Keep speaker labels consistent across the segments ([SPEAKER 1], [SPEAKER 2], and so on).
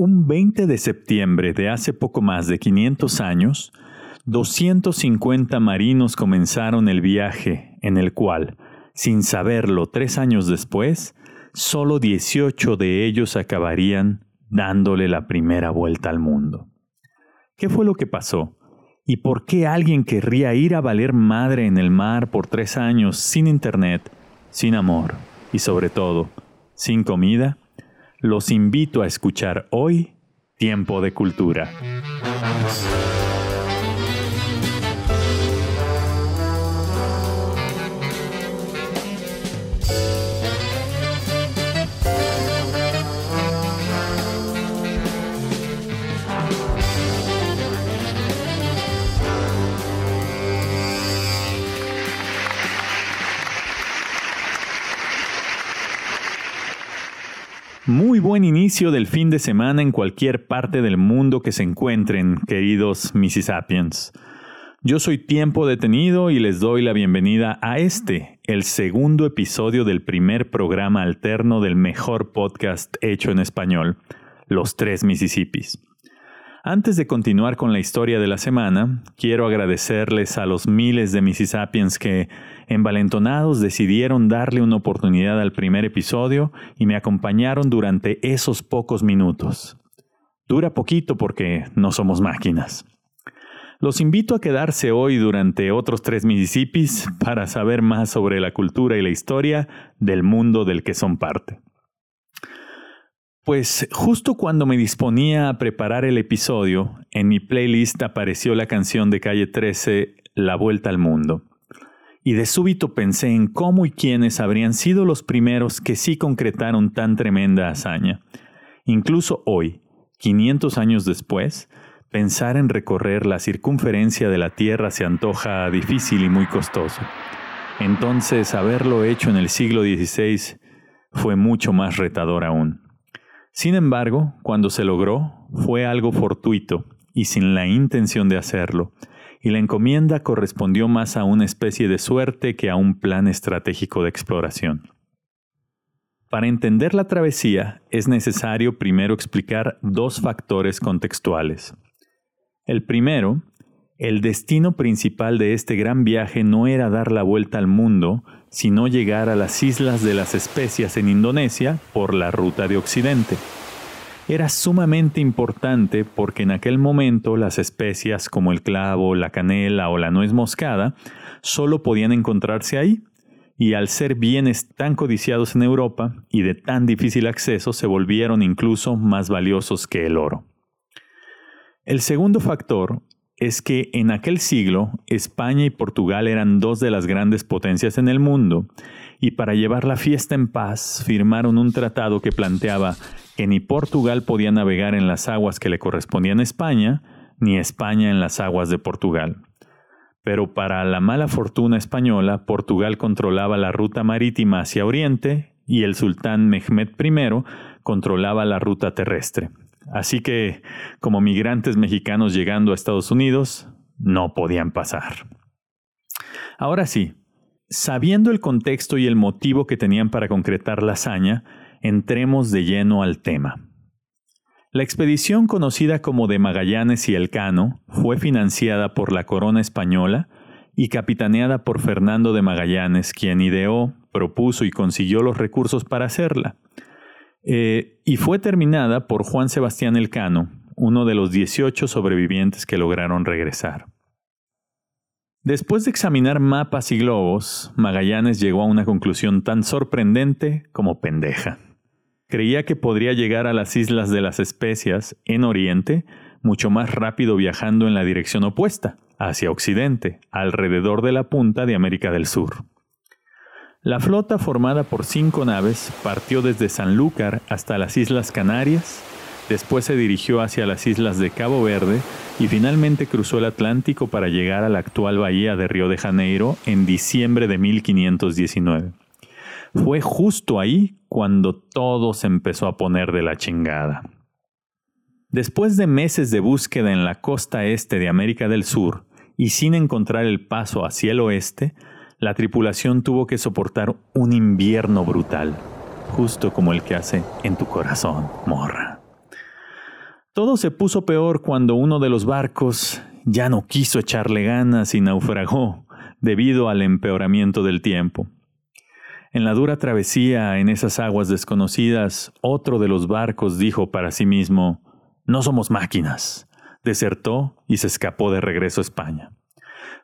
[SPEAKER 1] Un 20 de septiembre de hace poco más de 500 años, 250 marinos comenzaron el viaje en el cual, sin saberlo tres años después, solo 18 de ellos acabarían dándole la primera vuelta al mundo. ¿Qué fue lo que pasó? ¿Y por qué alguien querría ir a valer madre en el mar por tres años sin internet, sin amor y sobre todo, sin comida? Los invito a escuchar hoy Tiempo de Cultura. Muy buen inicio del fin de semana en cualquier parte del mundo que se encuentren, queridos Mississippians. Yo soy Tiempo Detenido y les doy la bienvenida a este, el segundo episodio del primer programa alterno del mejor podcast hecho en español, Los Tres Mississippis. Antes de continuar con la historia de la semana, quiero agradecerles a los miles de Mississippians que envalentonados decidieron darle una oportunidad al primer episodio y me acompañaron durante esos pocos minutos. Dura poquito porque no somos máquinas. Los invito a quedarse hoy durante otros tres Mississippis para saber más sobre la cultura y la historia del mundo del que son parte. Pues justo cuando me disponía a preparar el episodio, en mi playlist apareció la canción de Calle 13, La Vuelta al Mundo y de súbito pensé en cómo y quiénes habrían sido los primeros que sí concretaron tan tremenda hazaña. Incluso hoy, 500 años después, pensar en recorrer la circunferencia de la Tierra se antoja difícil y muy costoso. Entonces, haberlo hecho en el siglo XVI fue mucho más retador aún. Sin embargo, cuando se logró, fue algo fortuito y sin la intención de hacerlo, y la encomienda correspondió más a una especie de suerte que a un plan estratégico de exploración. Para entender la travesía es necesario primero explicar dos factores contextuales. El primero, el destino principal de este gran viaje no era dar la vuelta al mundo, sino llegar a las islas de las especias en Indonesia por la ruta de Occidente era sumamente importante porque en aquel momento las especias como el clavo, la canela o la nuez moscada solo podían encontrarse ahí, y al ser bienes tan codiciados en Europa y de tan difícil acceso se volvieron incluso más valiosos que el oro. El segundo factor es que en aquel siglo España y Portugal eran dos de las grandes potencias en el mundo, y para llevar la fiesta en paz firmaron un tratado que planteaba que ni Portugal podía navegar en las aguas que le correspondían a España, ni España en las aguas de Portugal. Pero para la mala fortuna española, Portugal controlaba la ruta marítima hacia Oriente y el sultán Mehmed I controlaba la ruta terrestre. Así que, como migrantes mexicanos llegando a Estados Unidos, no podían pasar. Ahora sí, sabiendo el contexto y el motivo que tenían para concretar la hazaña, entremos de lleno al tema. La expedición conocida como de Magallanes y Elcano fue financiada por la corona española y capitaneada por Fernando de Magallanes, quien ideó, propuso y consiguió los recursos para hacerla. Eh, y fue terminada por Juan Sebastián Elcano, uno de los 18 sobrevivientes que lograron regresar. Después de examinar mapas y globos, Magallanes llegó a una conclusión tan sorprendente como pendeja. Creía que podría llegar a las islas de las especias en Oriente mucho más rápido viajando en la dirección opuesta, hacia Occidente, alrededor de la punta de América del Sur. La flota formada por cinco naves partió desde Sanlúcar hasta las Islas Canarias, después se dirigió hacia las islas de Cabo Verde y finalmente cruzó el Atlántico para llegar a la actual bahía de Río de Janeiro en diciembre de 1519. Fue justo ahí cuando todo se empezó a poner de la chingada. Después de meses de búsqueda en la costa este de América del Sur y sin encontrar el paso hacia el oeste, la tripulación tuvo que soportar un invierno brutal, justo como el que hace en tu corazón, morra. Todo se puso peor cuando uno de los barcos ya no quiso echarle ganas y naufragó debido al empeoramiento del tiempo. En la dura travesía en esas aguas desconocidas, otro de los barcos dijo para sí mismo, No somos máquinas. Desertó y se escapó de regreso a España.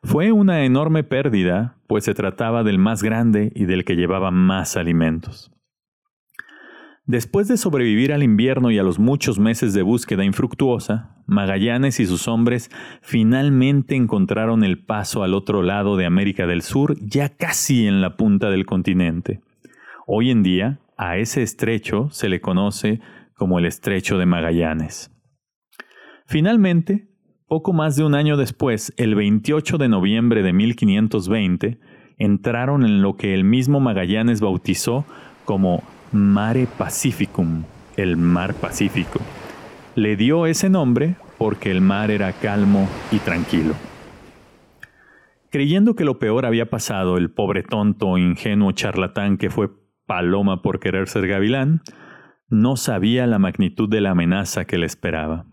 [SPEAKER 1] Fue una enorme pérdida, pues se trataba del más grande y del que llevaba más alimentos. Después de sobrevivir al invierno y a los muchos meses de búsqueda infructuosa, Magallanes y sus hombres finalmente encontraron el paso al otro lado de América del Sur, ya casi en la punta del continente. Hoy en día, a ese estrecho se le conoce como el Estrecho de Magallanes. Finalmente, poco más de un año después, el 28 de noviembre de 1520, entraron en lo que el mismo Magallanes bautizó como Mare Pacificum, el mar Pacífico. Le dio ese nombre porque el mar era calmo y tranquilo. Creyendo que lo peor había pasado, el pobre tonto, ingenuo charlatán que fue paloma por querer ser gavilán, no sabía la magnitud de la amenaza que le esperaba.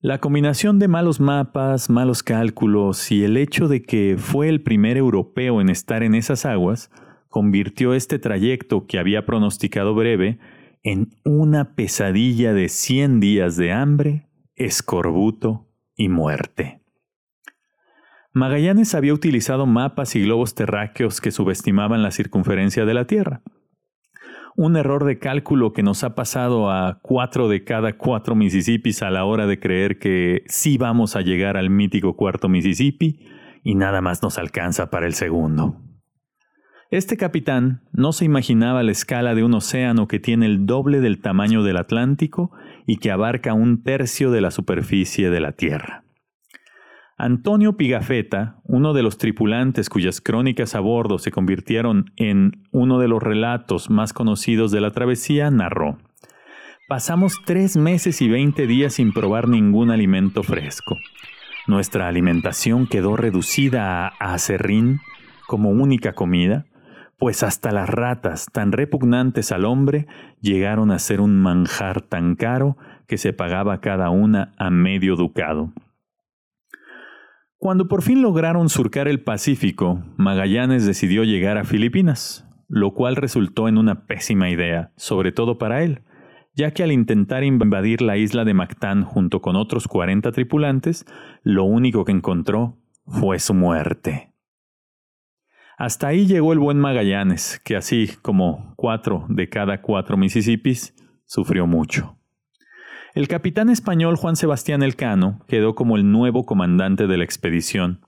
[SPEAKER 1] La combinación de malos mapas, malos cálculos y el hecho de que fue el primer europeo en estar en esas aguas convirtió este trayecto que había pronosticado breve en una pesadilla de 100 días de hambre, escorbuto y muerte. Magallanes había utilizado mapas y globos terráqueos que subestimaban la circunferencia de la Tierra. Un error de cálculo que nos ha pasado a cuatro de cada cuatro Mississippis a la hora de creer que sí vamos a llegar al mítico cuarto Mississippi y nada más nos alcanza para el segundo. Este capitán no se imaginaba la escala de un océano que tiene el doble del tamaño del Atlántico y que abarca un tercio de la superficie de la Tierra. Antonio Pigafetta, uno de los tripulantes cuyas crónicas a bordo se convirtieron en uno de los relatos más conocidos de la travesía, narró, Pasamos tres meses y veinte días sin probar ningún alimento fresco. Nuestra alimentación quedó reducida a acerrín como única comida, pues hasta las ratas, tan repugnantes al hombre, llegaron a ser un manjar tan caro que se pagaba cada una a medio ducado. Cuando por fin lograron surcar el Pacífico, Magallanes decidió llegar a Filipinas, lo cual resultó en una pésima idea, sobre todo para él, ya que al intentar invadir la isla de Mactán junto con otros 40 tripulantes, lo único que encontró fue su muerte. Hasta ahí llegó el buen Magallanes, que así como cuatro de cada cuatro Mississippis, sufrió mucho. El capitán español Juan Sebastián Elcano quedó como el nuevo comandante de la expedición,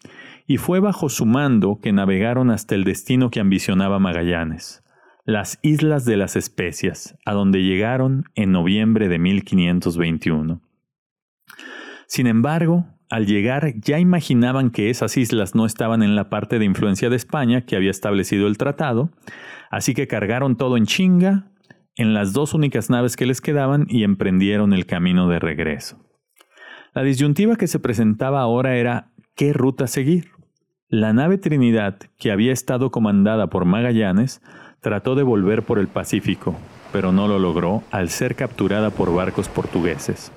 [SPEAKER 1] y fue bajo su mando que navegaron hasta el destino que ambicionaba Magallanes, las Islas de las Especias, a donde llegaron en noviembre de 1521. Sin embargo, al llegar ya imaginaban que esas islas no estaban en la parte de influencia de España que había establecido el tratado, así que cargaron todo en chinga en las dos únicas naves que les quedaban y emprendieron el camino de regreso. La disyuntiva que se presentaba ahora era qué ruta seguir. La nave Trinidad, que había estado comandada por Magallanes, trató de volver por el Pacífico, pero no lo logró al ser capturada por barcos portugueses.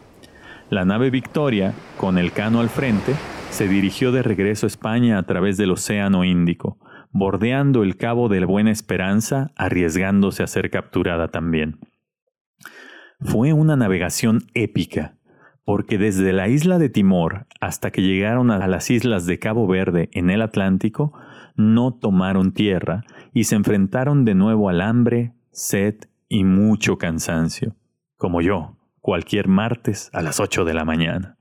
[SPEAKER 1] La nave Victoria, con el cano al frente, se dirigió de regreso a España a través del Océano Índico, bordeando el Cabo de la Buena Esperanza, arriesgándose a ser capturada también. Fue una navegación épica, porque desde la isla de Timor hasta que llegaron a las islas de Cabo Verde en el Atlántico, no tomaron tierra y se enfrentaron de nuevo al hambre, sed y mucho cansancio, como yo, cualquier martes a las 8 de la mañana.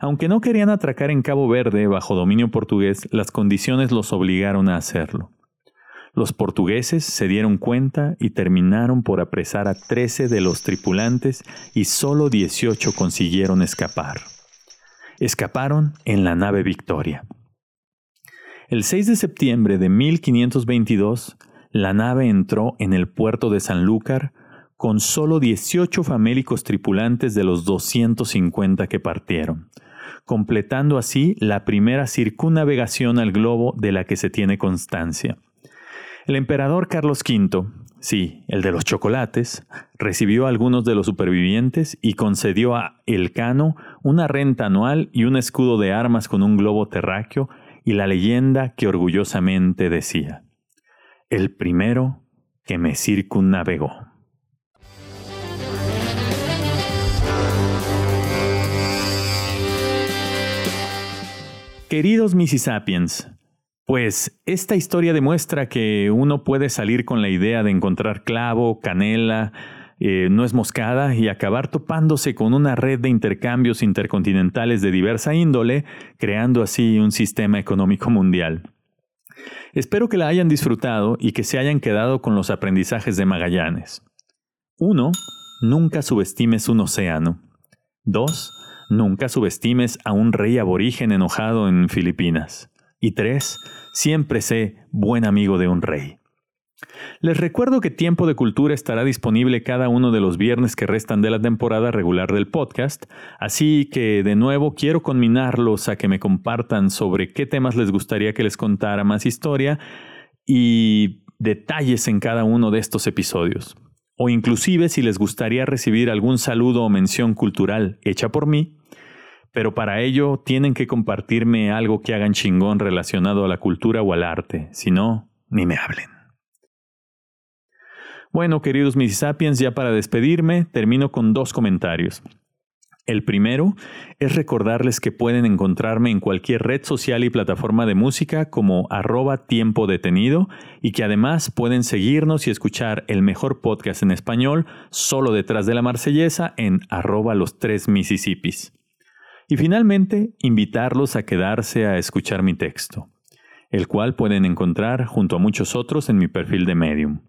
[SPEAKER 1] Aunque no querían atracar en Cabo Verde bajo dominio portugués, las condiciones los obligaron a hacerlo. Los portugueses se dieron cuenta y terminaron por apresar a 13 de los tripulantes y solo 18 consiguieron escapar. Escaparon en la nave Victoria. El 6 de septiembre de 1522, la nave entró en el puerto de Sanlúcar con solo 18 famélicos tripulantes de los 250 que partieron, completando así la primera circunnavegación al globo de la que se tiene constancia. El emperador Carlos V sí, el de los chocolates, recibió a algunos de los supervivientes y concedió a Elcano una renta anual y un escudo de armas con un globo terráqueo y la leyenda que orgullosamente decía, el primero que me circunnavegó. Queridos Mississippians, pues esta historia demuestra que uno puede salir con la idea de encontrar clavo, canela, eh, nuez moscada y acabar topándose con una red de intercambios intercontinentales de diversa índole, creando así un sistema económico mundial. Espero que la hayan disfrutado y que se hayan quedado con los aprendizajes de Magallanes. 1. Nunca subestimes un océano. 2. Nunca subestimes a un rey aborigen enojado en Filipinas. Y tres, siempre sé buen amigo de un rey. Les recuerdo que Tiempo de Cultura estará disponible cada uno de los viernes que restan de la temporada regular del podcast, así que de nuevo quiero conminarlos a que me compartan sobre qué temas les gustaría que les contara más historia y detalles en cada uno de estos episodios o inclusive si les gustaría recibir algún saludo o mención cultural hecha por mí, pero para ello tienen que compartirme algo que hagan chingón relacionado a la cultura o al arte, si no, ni me hablen. Bueno, queridos mis sapiens, ya para despedirme, termino con dos comentarios. El primero es recordarles que pueden encontrarme en cualquier red social y plataforma de música como arroba tiempo detenido y que además pueden seguirnos y escuchar el mejor podcast en español solo detrás de la marsellesa en arroba los tres Mississippis. Y finalmente, invitarlos a quedarse a escuchar mi texto, el cual pueden encontrar junto a muchos otros en mi perfil de Medium.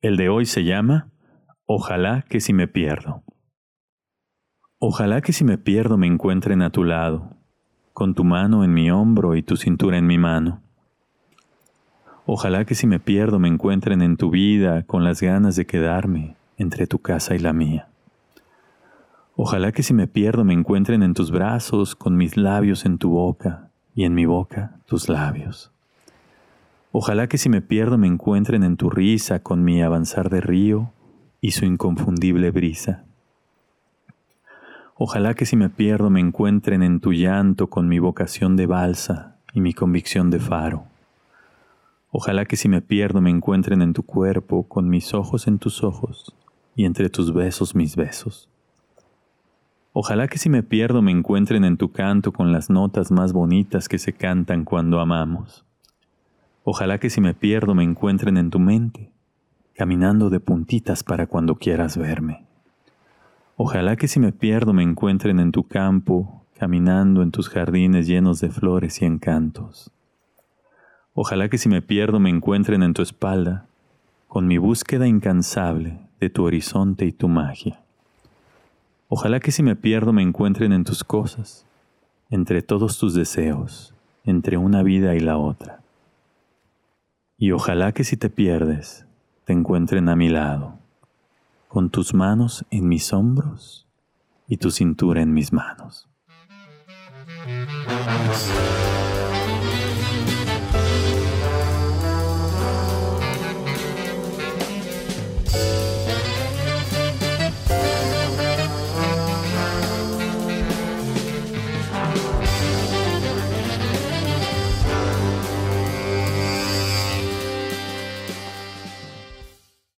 [SPEAKER 1] El de hoy se llama Ojalá que si me pierdo. Ojalá que si me pierdo me encuentren a tu lado, con tu mano en mi hombro y tu cintura en mi mano. Ojalá que si me pierdo me encuentren en tu vida con las ganas de quedarme entre tu casa y la mía. Ojalá que si me pierdo me encuentren en tus brazos con mis labios en tu boca y en mi boca tus labios. Ojalá que si me pierdo me encuentren en tu risa con mi avanzar de río y su inconfundible brisa. Ojalá que si me pierdo me encuentren en tu llanto con mi vocación de balsa y mi convicción de faro. Ojalá que si me pierdo me encuentren en tu cuerpo con mis ojos en tus ojos y entre tus besos mis besos. Ojalá que si me pierdo me encuentren en tu canto con las notas más bonitas que se cantan cuando amamos. Ojalá que si me pierdo me encuentren en tu mente, caminando de puntitas para cuando quieras verme. Ojalá que si me pierdo me encuentren en tu campo, caminando en tus jardines llenos de flores y encantos. Ojalá que si me pierdo me encuentren en tu espalda, con mi búsqueda incansable de tu horizonte y tu magia. Ojalá que si me pierdo me encuentren en tus cosas, entre todos tus deseos, entre una vida y la otra. Y ojalá que si te pierdes, te encuentren a mi lado con tus manos en mis hombros y tu cintura en mis manos.